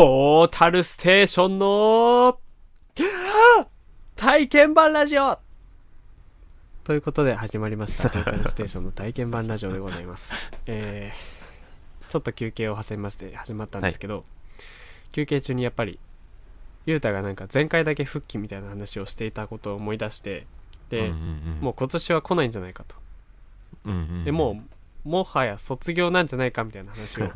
トータルステーションの体験版ラジオということで始まりました トータルステーションの体験版ラジオでございます。えー、ちょっと休憩を挟みまして始まったんですけど、休憩中にやっぱりゆうたがなんか前回だけ復帰みたいな話をしていたことを思い出してで、うんうんうん、もう今年は来ないんじゃないかと。うんうんうん、でもうもはや卒業なんじゃないかみたいな話を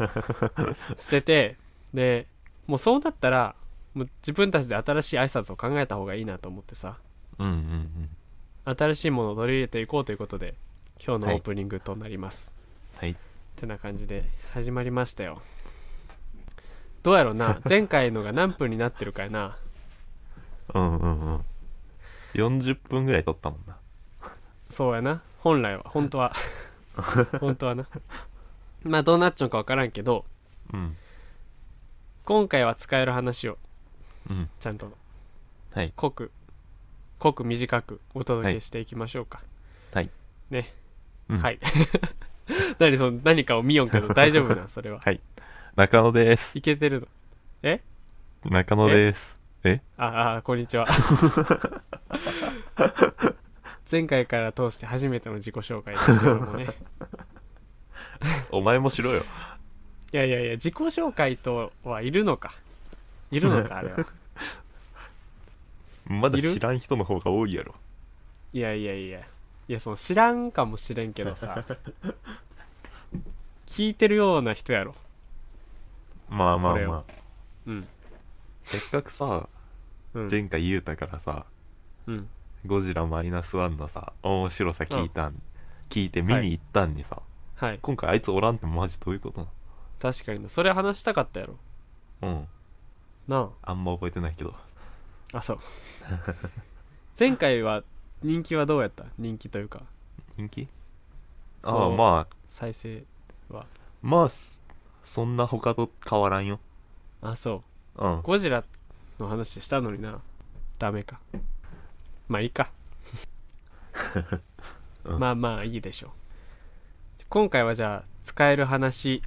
しててでもうそうなったらもう自分たちで新しい挨拶を考えた方がいいなと思ってさうんうんうん。新しいものを取り入れていこうということで今日のオープニングとなります、はい。ってな感じで始まりましたよどうやろうな 前回のが何分になってるかやなうんうんうん。40分ぐらい撮ったもんな。そうやな本来は本当は 本当はなまあどうなっちゃうか分からんけどうん。今回は使える話をうん。ちゃんとはい。濃く濃く短くお届けしていきましょうか、はい。ね、うんはい 何その何かを見よんけど 大丈夫なそれははい。中野です。いけてるの？え？中野です。え？ああこんにちは 前回から通して初めての自己紹介ですけどもねお前もしろよ。いやいやいや自己紹介とはいるのか。いるのかあれは。まだ知らん人の方が多いやろ。いやいやいや。いやその知らんかもしれんけどさ。聞いてるような人やろ。まあまあまあ。うん。せっかくさ、うん。前回言うたからさ、うん。ゴジラマイナスワンのさ、面白さ聞いたん、聞いて見に行ったんにさ、はい。今回あいつおらんってマジどういうこと確かにな。それ話したかったやろ。うん。なあ。んま覚えてないけど。ああそう。前回は人気はどうやった？人気というか。人気？そう。ああ、まあ、再生は。まあ、そそんな他と変わらんよ。あそう。うん。ゴジラの話したのにな。ダメか。まあいいか、うん。まあまあいいでしょう。今回はじゃあ使える話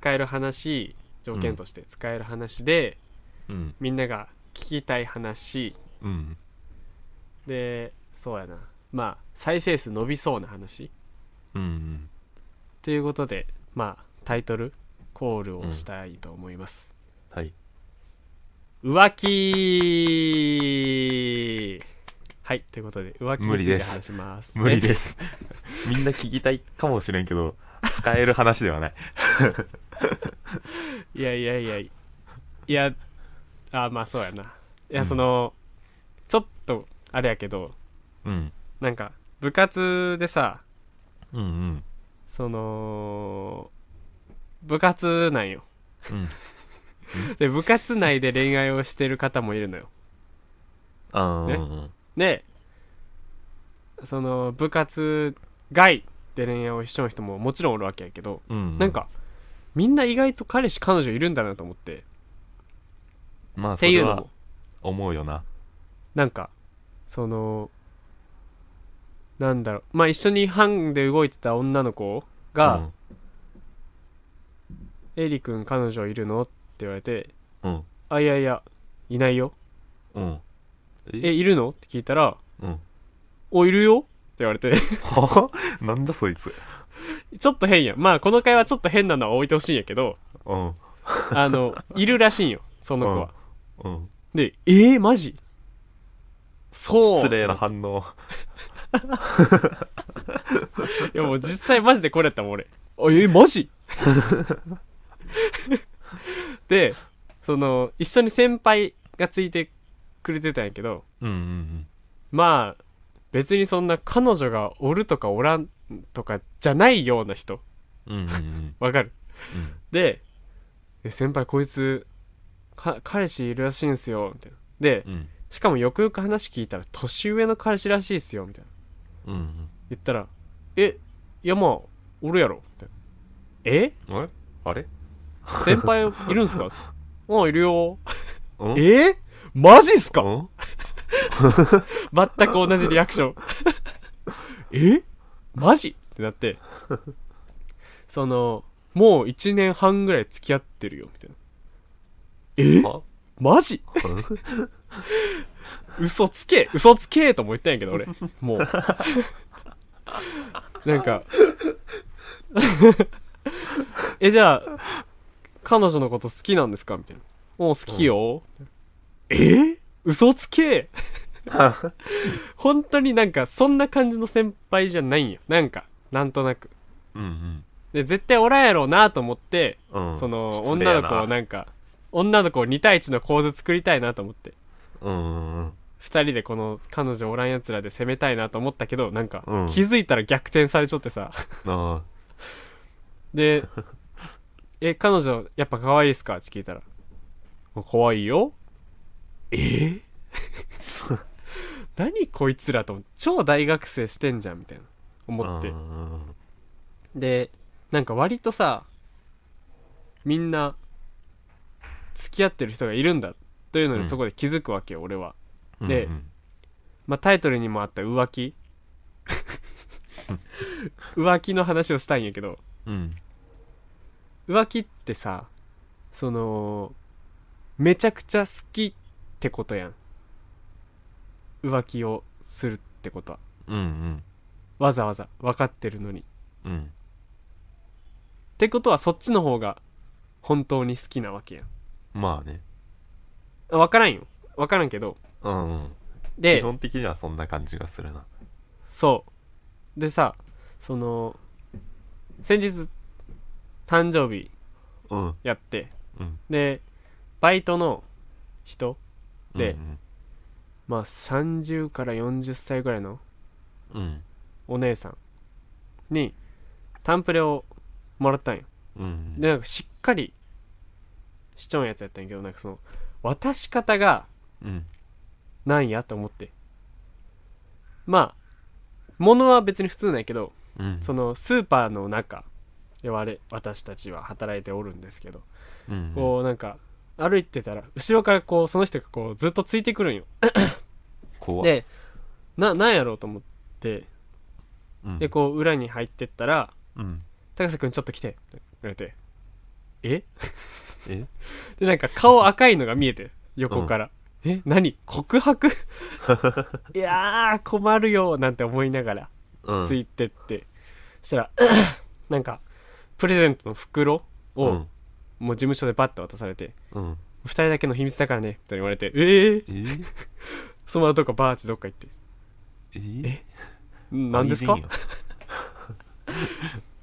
使える話条件として使える話で、うん。みんなが聞きたい話うん。でそうやなまあ再生数伸びそうな話うんうん。ということでまあタイトルコールをしたいと思います、はい。浮気はいということで浮気について話します無理です。みんな聞きたいかもしれんけど、使える話ではない。え いやいやいやいやあまあそうやないやうんその、ちょっとあれやけどうん。なんか部活でさうんうん。その部活なんようん。で部活内で恋愛をしてる方もいるのよああ、ねうんうん。でその部活外で恋愛をしちゃう人ももちろんおるわけやけど、うん。なん、かみんな意外と彼氏彼女いるんだなと思ってまあ、っそていうのも思うよな。なんかそのなんだろうまあ一緒に班で動いてた女の子が「エリ君彼女いるの?」って言われてうん。うん。「あいやいやいないようん。え？いるの?」って聞いたらうん。「おいるよ」って言われては？なんじゃそいつ。ちょっと変やんまあこの会話ちょっと変なのは置いてほしいんやけどうん。あのいるらしいんよその子は、うん。でえー、マジ？そう。失礼な反応。いやもう実際マジでこれやったもん俺。あえマジ？でその一緒に先輩がついてくれてたんやけどうんうん。まあ別にそんな彼女がおるとかおらんとかじゃないような人。うん。うんうん。うん。わかる？うん。でえ先輩こいつか彼氏いるらしいんすよ。みたいなでうん。しかもよくよく話聞いたら年上の彼氏らしいっすよ。みたいなうん。言ったら「えいやまあおるやろ」みたいな「え？うん。あれ？先輩いるんすか? 」あいるよ。うん？え？マジっすか？うん？全く同じリアクション。え？マジ？ってなって。そのもう1年半ぐらい付き合ってるよみたいな。え？あマジ？嘘つけ。嘘つけとも言ったんやけど俺。もう。なんか。えじゃあ彼女のこと好きなんですか？みたいな「もう好きよ」え？嘘つけ 本当になんかそんな感じの先輩じゃないんよ。なんかなんとなく。うんで絶対おらんやろうなと思って、うん。うんその失礼や女の子をなんか女の子を2対1の構図作りたいなと思って。うんうんうん。2人でこの彼女おらんやつらで攻めたいなと思ったけどなんかうん。気づいたら逆転されちゃってさ。あで「え彼女やっぱ可愛いっすか?」って聞いたら「可愛いよ」え？ー 何こいつらと超大学生してんじゃんみたいな。思って。うんでなんか割とさみんな付き合ってる人がいるんだというのにうん。そこで気づくわけよ、俺は。うんでまあタイトルにもあった浮気。浮気の話をしたいんやけど。うん。浮気ってさそのめちゃくちゃ好きってことやん浮気をするってことは。うんうん。わざわざ分かってるのに。うん。ってことはそっちの方が本当に好きなわけやん。まあね。分からんよ。分からんけど。うんうん。基で本的にはそんな感じがするな。そう。でさその先日誕生日うん。やって。うん。でバイトの人で。うんまあ30から40歳ぐらいのうん。お姉さんにタンプレをもらったんよ。うんでなんかしっかりしちょんやつやったんやけどなんかその渡し方がうん。なんやと思って。まあ物は別に普通なんやけどうん。そのスーパーの中で我々私たちは働いておるんですけどうん。こうなんか歩いてたら後ろからこうその人がこうずっとついてくるんよ。怖っ。でななんやろうと思ってうん。でこう裏に入ってったらうん「高瀬君ちょっと来て」って言われて「え？え？でなんか顔赤いのが見えて横から「え？何？告白？いやー困るよ」なんて思いながらうん。ついてって、そしたら なんかプレゼントの袋を、うんもう事務所でバッと渡されてうん「2人だけの秘密だからね」って言われて「えええー？そのままどっかバーチどっか行って。えー「ん何ですか？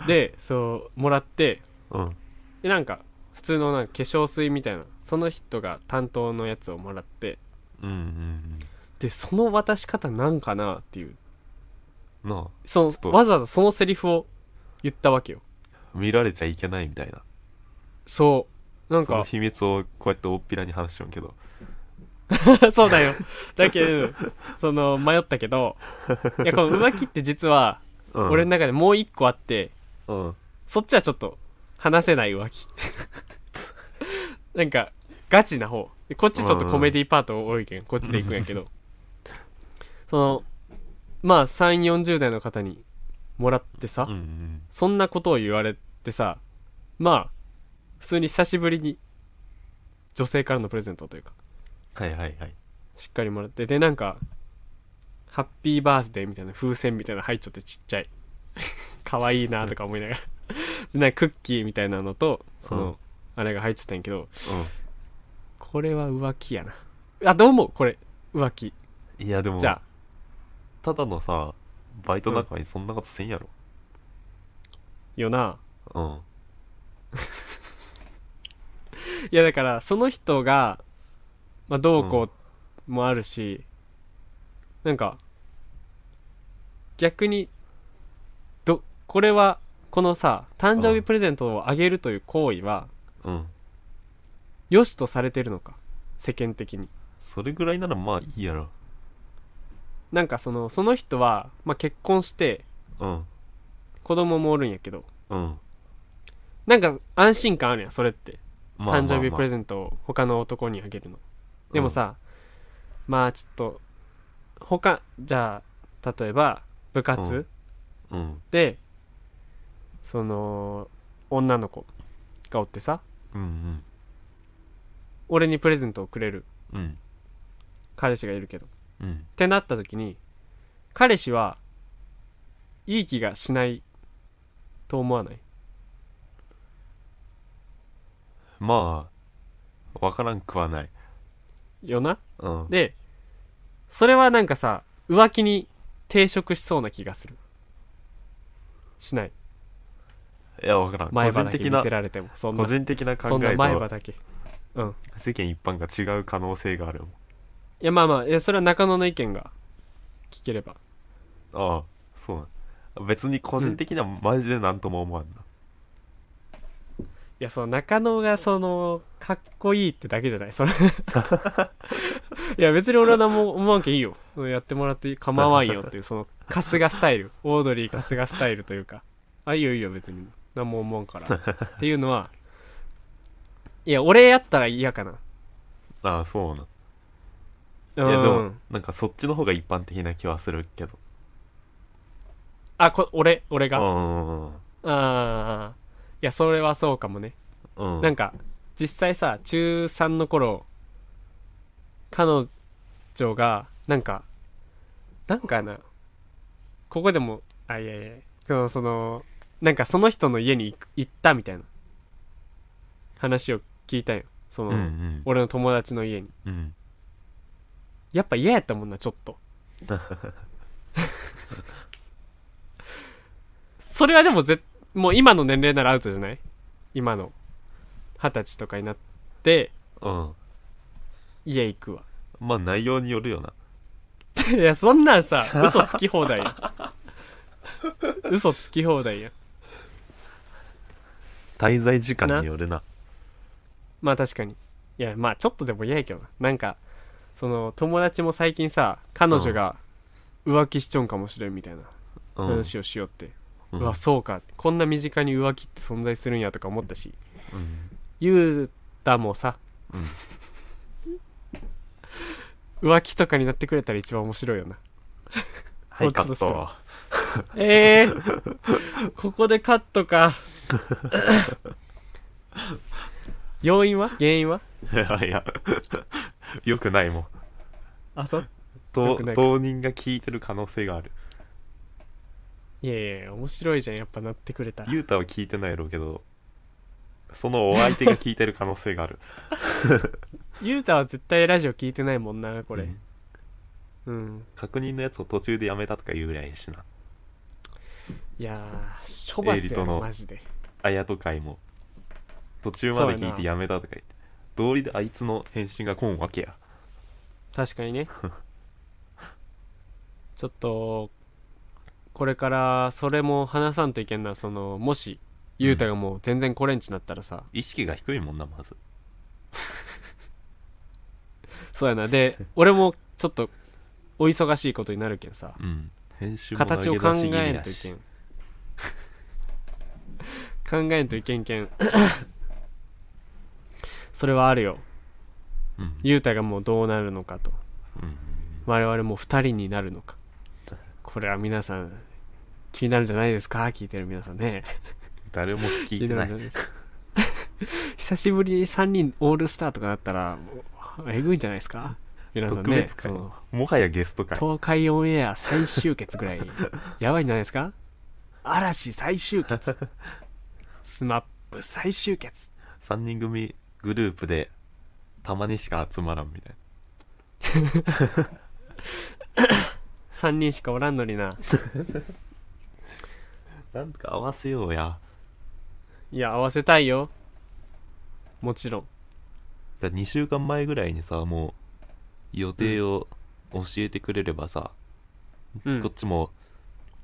でそうもらってうん。でなんか普通のなんか化粧水みたいなその人が担当のやつをもらってうんうんでその渡し方なんかなっていう。うんなそのわざわざそのセリフを言ったわけよ。あ見られちゃいけないみたいなそう。なんか。その秘密をこうやって大っぴらに話しちゃうけど。そうだよ。だけどその迷ったけど。いやこの浮気って実はうん。俺の中でもう一個あってうん。そっちはちょっと話せない浮気。なんかガチな方。でこっちちょっとコメディパート多いけん。こっちで行くんやけど。そのまあ3 4 0代の方にもらってさ、うんうん。そんなことを言われてさまあ普通に久しぶりに女性からのプレゼントというか。はいはいはい。しっかりもらって。でなんかハッピーバースデーみたいな風船みたいなの入っちゃってちっちゃい。可愛いなとか思いながら。でなんかクッキーみたいなのとその、うん。あれが入っちゃったんやけどうこれは浮気やな。あどう思う？これ浮気。んいやでもじゃあ。ただのさバイト仲間にそんなことせんやろ。よな。うんいやだからその人が、まあ、どうこうもあるし、なんか逆にどこれはこのさ誕生日プレゼントをあげるという行為はうん。良しとされてるのか？世間的に。それぐらいならまあいいやろ。なんかそのその人は、まあ、結婚してうん。子供もおるんやけど。うん。なんか安心感あるやんそれって誕生日プレゼントを他の男にあげるの。でもさ、まあちょっと他じゃあ例えば部活うん。で、その女の子がおってさうんうん。俺にプレゼントをくれる。うん。彼氏がいるけど。っうん。てなった時に彼氏はいい気がしないと思わない？まあわからんくはない。よな？うん。でそれはなんかさ浮気に抵触しそうな気がする。しない？いやわからん。個前歯人的なだけ見せられても。そんな。個人的な考そんな前歯だけ。うん。世間一般が違う可能性があるもん。いやまあまあいやそれは中野の意見が聞ければ。ああそうなん。別に個人的にはマジで何とも思わんな、いやその中野がそのかっこいいってだけじゃない？それ いや別に俺は何も思わんけんいいよ。やってもらって構わんよっていうその春日スタイル。オードリー春日スタイルというか。あいいよいいよ別に。何も思わんから。っていうのはいや俺やったら嫌かな。ああそうなんうん。いやでもなんかそっちの方が一般的な気はするけど。あこ俺俺うがあんあいやそれはそうかもね。うん。なんか実際さ中3の頃彼女がなんかなんかな。ここでもあいやいやそのそのなんかその人の家に行ったみたいな。話を聞いたよ。その、うんうん。俺の友達の家に。うん。やっぱ嫌やったもんなちょっと。それはでもぜもう今の年齢ならアウトじゃない？今の。二十歳とかになってうん家行くわ。まあ内容によるよな。いやそんなんさ 嘘つき放題やん。嘘つき放題やん。滞在時間によるな。まあ確かに。いやまあちょっとでも嫌やけどな。なんかその友達も最近さ彼女が浮気しちょんかもしれんみたいなうん。話をしよって、ううんわそうか。こんな身近に浮気って存在するんやとか思ったし。うん。ゆうたもさ、浮気とかになってくれたら一番面白いよな。はいカッはえ えー、ここでカットか。要因は？原因は？トいやいや。よくないもん。あそう？当人が聞いてる可能性があるいやいや面白いじゃんやっぱなってくれたら。ゆうたは聞いてないやろうけどそのお相手が聞いてる可能性がある。ゆうたは絶対ラジオ聞いてないもんなこれ。うん。うん、確認のやつを途中でやめたとか言うぐらいやしな。いやー処罰やろエリートのマジで。あやと会も途中まで聞いてやめたとか言って。道理であいつの返信が来んわけや。確かにね。ちょっとこれからそれも話さんといけんなそのもしゆうたがもう全然コレンチになったらさ、意識が低いもんなまず。そうやな。で俺もちょっとお忙しいことになるけんさ。うん。編集も形を考投げ出し気味えんといけん。考えんといけんけん。それはあるよ。うん。ゆうたがもうどうなるのかと。うん。我々も2人になるのか。これは皆さん気になるんじゃないですか？聞いてる皆さんね。誰も聞いてない。久しぶりに3人オールスターとかなったらえぐいんじゃないですか？皆さんね。もはやゲスト会東海オンエア最終決ぐらい。やばいんじゃないですか？嵐最終決。スマップ最終決。3人組グループでたまにしか集まらんみたい3 人しかおらんのになななんとか合わせようや。いや合わせたいよ。もちろん。だ2週間前ぐらいにさもう予定を教えてくれればさ、うん。こっちも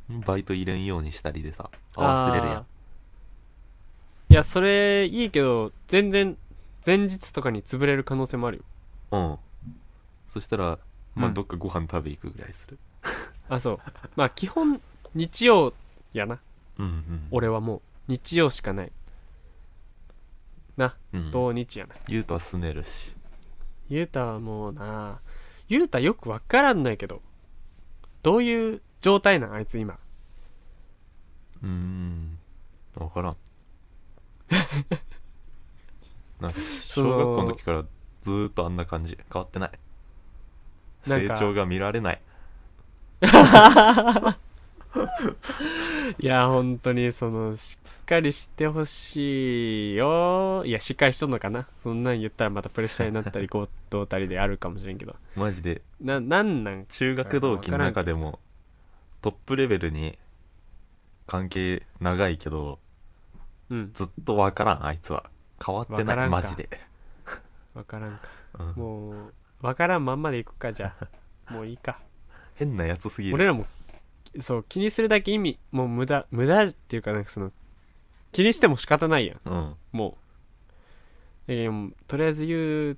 バイト入れんようにしたりでさ合わせれるやあーいやそれいいけど全然前日とかに潰れる可能性もあるよ。んうん。そしたらまあうん。どっかご飯食べ行くぐらいする。あそう。まあ基本日曜やなうんうん。俺はもう日曜しかない。なうん。土日やな。ゆうとはすねるし。ゆうたはもうなゆうたよくわからんないけどどういう状態なんあいつ今？うーん分からん。なんか小学校の時からずーっとあんな感じ。変わってない。成長が見られない いや本当にそのしっかりしてほしいよ。いやしっかりしとんのかな。そんなん言ったらまたプレッシャーになったり強盗たりであるかもしれんけど。マジで。ななんなん？中学同期の中でもトップレベルに関係長いけどうん。ずっとわからんあいつは。変わってないマジで、わからんか。うん。もうわからんまんまでいくかじゃあ。もういいか。変なやつすぎる。俺らもそう気にするだけ意味もう無駄無駄っていうかなんかその気にしても仕方ないやん。うん。もう。とりあえずユー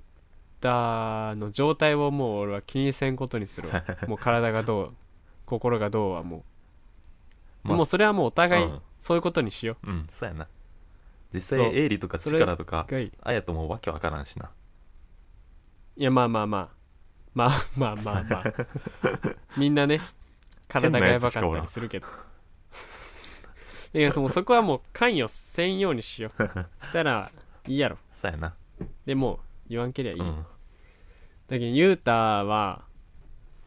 タの状態をもう俺は気にせんことにするわ。もう体がどう心がどうはもう、まあもうそれはもうお互いうん。そういうことにしよう。んそうやな。実際エイリとか力とかあやともわけわからんしな。いやまあまあまあ。まあまあまあまあ。みんなね体がやばかったりするけど。いやそのそこはもう関与せんようにしよう。したらいいやろ。そうやな。でもう言わんけりゃいい、うん。だけどユータは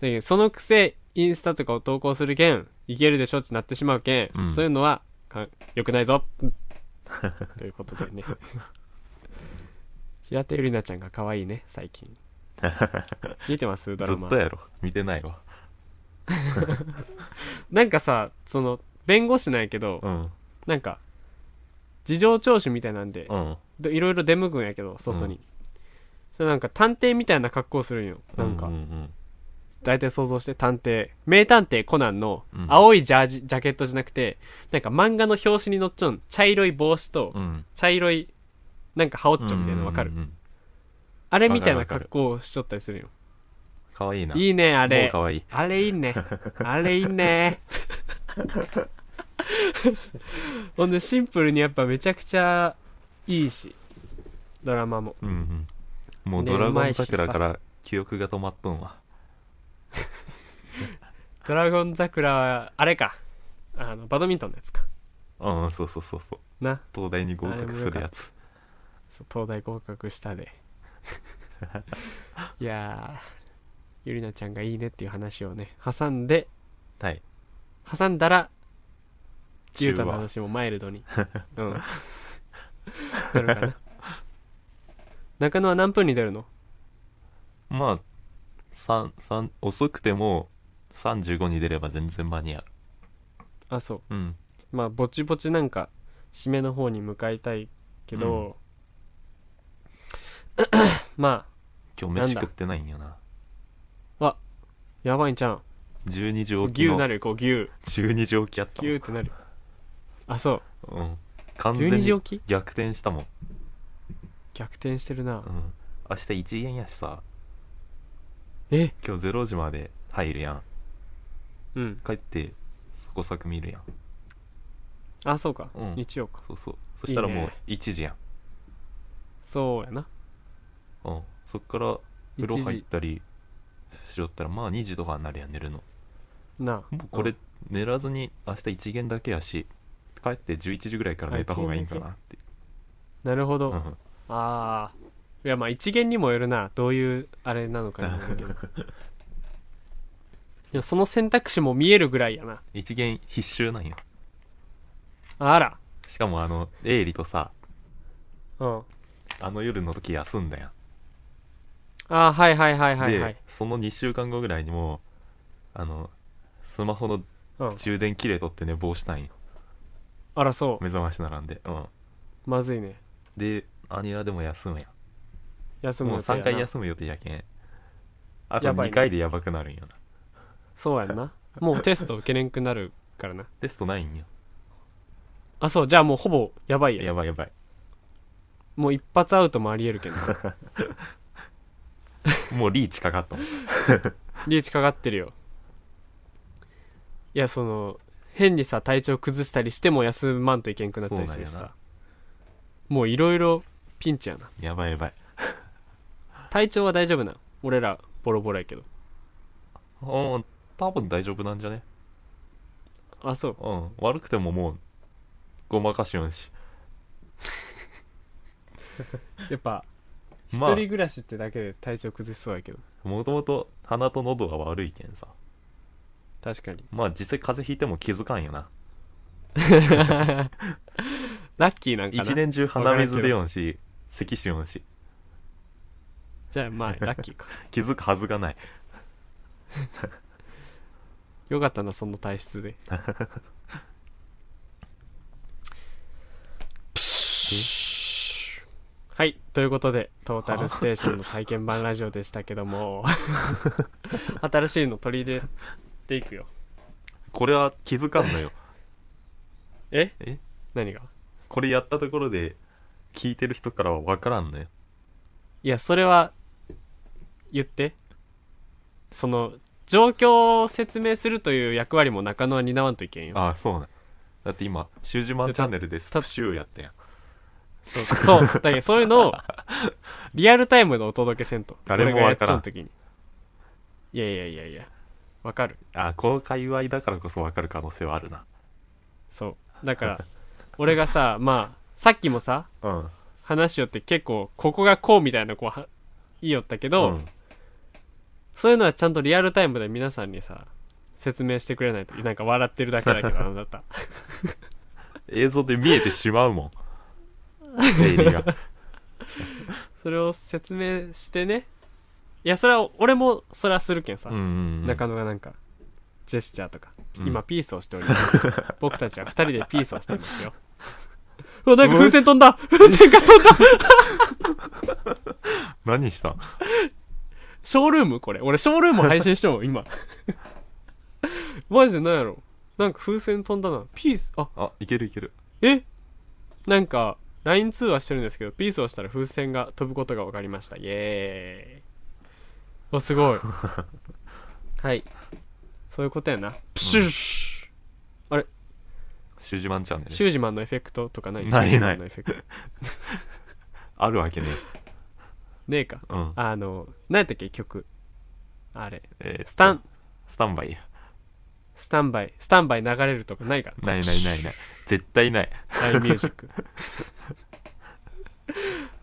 だけどそのくせインスタとかを投稿するけんいけるでしょってなってしまうけん、うん。そういうのはかよくないぞ。ということでね。平手友梨奈ちゃんが可愛いね最近。見てます？ドラマ。ずっとやろ。見てないわ なんかさその弁護士なんやけど、うん。なんか事情聴取みたいなんでうん。でいろいろ出向くんやけど外に、それなんか探偵みたいな格好するんよなんか、うんうん大体想像して探偵。名探偵コナンのうん。青いジャージジャケットじゃなくてなんか漫画の表紙に載っちょん茶色い帽子とうん。うん茶色いなんか羽織っちょみたいなのわかる、うんうんうんあれみたいな格好をしちょったりするんよかわいいな。いいねあもうれかわい。いあれいいね。あれいいね。ほんでシンプルにやっぱめちゃくちゃいいしドラマも。うんうん。もうねドラゴン桜から記憶が止まっとんわ。ドラゴン桜はあれか。あのバドミントンのやつか。うんそうそうそうそう。な。東大に合格するやつ。そう東大合格したで。いやーゆりなちゃんがいいねっていう話をね挟んではい。挟んだらゆう中和たの話もマイルドに。うん。なるかな。中野は何分に出るの？まあ三三遅くても35に出れば全然間に合う。あそう。うん。まあぼちぼちなんか締めの方に向かいたいけど、まあ今日飯食ってないんよなやばいんちゃん12時起きの牛なるよこう牛。12時起きやった牛ってなる。あそんうん。完全12時に起き？逆転したもん。逆転してるな。うん。明日1限やしさ。え？今日0時まで入るやん。うん。帰ってそこ作見るやん。あそうか、うん。日曜か。そうそう。そしたらもういいね。1時やん。そうやな。うん。そっから風呂1入っ時たりしよったらまあ2時とかになるやん寝るの。なあ。もうこれうん寝らずに明日1限だけやし帰って11時ぐらいから寝た方がいいんかなって。なるほど、うんああいやまあ一元にもよるな。どういうあれなのかにもよるけど。でもその選択肢も見えるぐらいやな。一元必修なんよ。あら。しかもあのエイリとさうん。あの夜の時休んだやんあーはいはいはいはいはい。でその2週間後ぐらいにもあのスマホのうん。充電切れとって寝坊したんよ。あらそう。目覚まし並んで。うん。まずいね。でアニラでも休むやん。もう3休む予定やな。回休む予定やけん。あと2やばいね。回でやばくなるんよな。そうやんな。もうテスト受けれんくなるからな。テストないんよ。あそう。じゃあもうほぼやばいや。んやばいやばい。もう一発アウトもありえるけどな もうリーチかかったもんリーチかかってるよ。いやその変にさ体調崩したりしても休まんといけんくなったりするしそうなんさもういろいろピンチやな。やばいやばい。体調は大丈夫な俺らボロボロやけど。うん多分大丈夫なんじゃね？あそう。うん。悪くてももうごまかしよんし。やっぱ一まあ。人暮らしってだけで体調崩しそうやけど。もともと鼻と喉が悪いけんさ。確かに。まあ実際風邪ひいても気づかんよな。ラッキーなんかな？一年中鼻水出よんし咳しよんし。じゃあまあラッキーか。気づくはずがない。よかったなその体質ではいということでトータルステーションの体験版ラジオでしたけども 新しいの取り入れていくよ。これは気づかんのよ。え？え？何が？これやったところで聞いてる人からは分からんのよ。いやそれは言って。その状況を説明するという役割も中野は担わんといけんよ。ああそうなん。だって今シュージマンチャンネルでスプシューやったやんそうそうだけどそういうのをリアルタイムでお届けせんと。誰も俺がやっわからんちゃう時に。いやいやいやいや。わかる。あこの界隈だからこそ分かる可能性はあるな。そう。だから俺がさ まあさっきもさうん。話しよって結構ここがこうみたいなこうは言いよったけど、うん。そういうのはちゃんとリアルタイムで皆さんにさ説明してくれないとなんか笑ってるだけだけどあなた。映像で見えてしまうもんエイリが。それを説明してね。いやそれは俺もそれはするけんさ、うんうんうん。中野がなんかジェスチャーとか、うん。今ピースをしております。僕たちは2人でピースをしていますよ。うわなんか風船飛んだ。風船が飛んだ。何したん？ショールームこれ。俺ショールーム配信してもん今。マジで何やろ。なんか風船飛んだな。ピースあ。あいけるいける。え？なんか LINE 通話してるんですけどピースをしたら風船が飛ぶことが分かりました。イエーイ。おすごい。はい。そういうことやな。プシュッ。シュシュージマンチャンネル。シュージマンのエフェクトとかない？ないシュージマンのエフェクト。あるわけねねえか。うん。あの何やったっけ曲？あれ。えースタンスタンバイやスタンバイスタンバイ流れるとかないから。ないないないない。絶対ない。LINE ミュージック。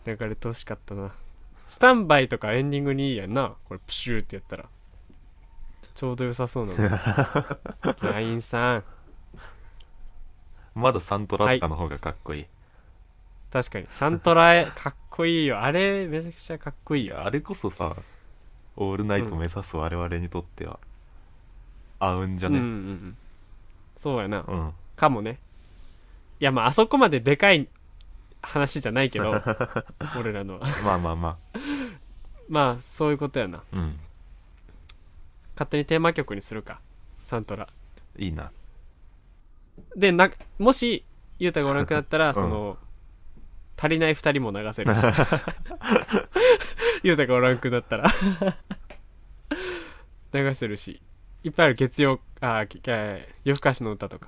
流れてほしかったな。スタンバイとかエンディングにいいやんな。これプシューってやったら。ちょうど良さそうなの。LINE さん。まだサントラとかの方がかっこいい、確かに。サントラえかっこいいよ。あれめちゃくちゃかっこいいよ。あれこそさオールナイト目指す我々にとっては合うんじゃうんうんうねん。そうやな。うん、かもね。いやまああそこまででかい話じゃないけど 俺らのは。まあまあままあそういうことやな。あうん。勝手にテーマ曲にするかサントラ。いいな。でなもしゆうたがおらんくなったら、その足りない2人も流せる。し ゆうたがおらんくなったら。流せるしいっぱいある月曜あ夜更かしの歌とか。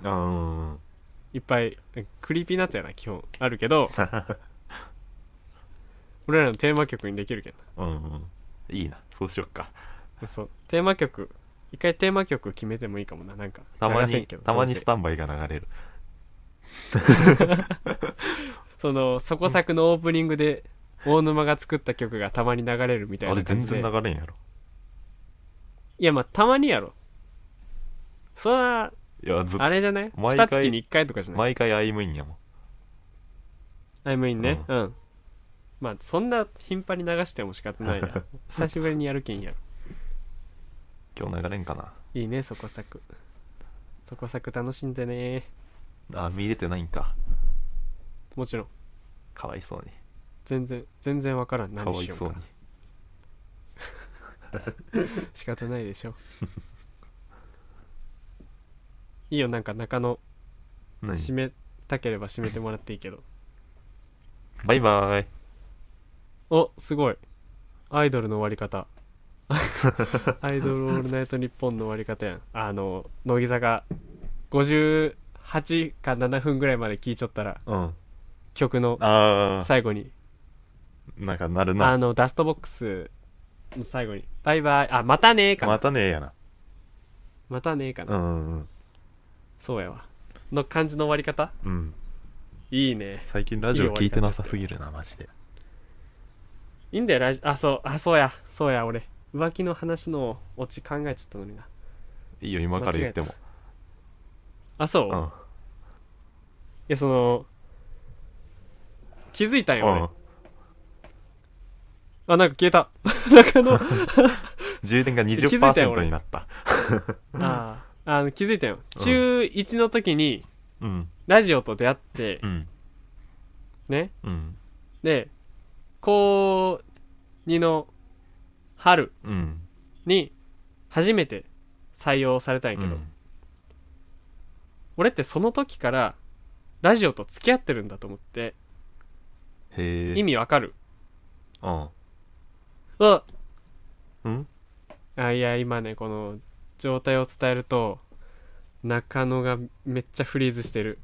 いっぱい Creepy Nuts やな基本あるけど。俺らのテーマ曲にできるけうんうん。いいな。そうしよっか。どそう。テーマ曲一回テーマ曲決めてもいいかもな。なんかたまにたまにスタンバイが流れる。そのそこ作のオープニングで大沼が作った曲がたまに流れるみたいあれ全然流れんやろ。いやまあたまにやろそれはいやずっあれじゃない？毎 ?2 回月に1回とかじゃない？毎回アイムインやもん。アイムインね。うん、まあそんな頻繁に流しても仕方ないな。久しぶりにやるけんや。ろ今日流れんかな？いいねそこ作そこ作楽しんでね。あ見れてないんか。もちろん。かわいそうに。全然全然わからん。か何しようかわいそうに。仕方ないでしょ いいよなんか中野何？締めたければ締めてもらっていいけど。バイバイ。おすごい。アイドルの終わり方。アイドルオールナイトニッポンの終わり方やん。あの乃木坂。58か7分ぐらいまで聞いちょったらうん。曲のあ最後に。あなんかなるあなのダストボックスの最後に。バイバイ。あまたねーかな、またねえやな。またねーかな、うんうんそうやわ。の感じの終わり方？うん。いいね。最近ラジオ聞いてなさすぎるなマジで。いいんだよラジあそうあそうや。そうや俺。浮気の話のオチ考えちゃったのにな。いいよ今から言っても。あそう、いうん。やその気づいたんよ俺、うん。あなんか消えた。中の 充電が気づいたよ20%俺になった。あーあの気づいたよ。中1の時にうん。ラジオと出会ってうん。ね。うん。で高2の春うん。に初めて採用されたんやけど、うん。俺ってその時からラジオと付き合ってるんだと思ってへえ。意味わかる？うんあうん？あいや今ねこの状態を伝えると中野がめっちゃフリーズしてる。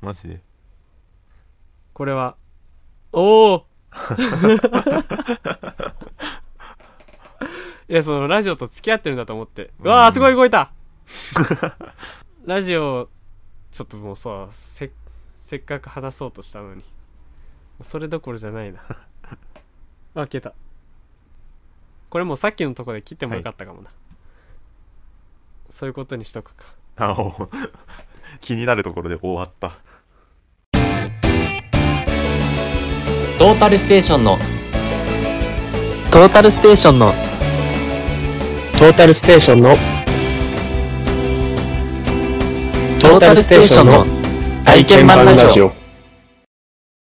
マジで？これはおお いやそのラジオと付き合ってるんだと思って。うわーすごい動いた! ラジオちょっともうさせせっかく話そうとしたのに。それどころじゃないな。あ消えた。これもうさっきのとこで切ってもよかったかもな、そういうことにしとくか。あお。気になるところで終わった。トータルステーションの。トータルステーションの。トータルステーションの。トータルステーションの。体験版ラジオ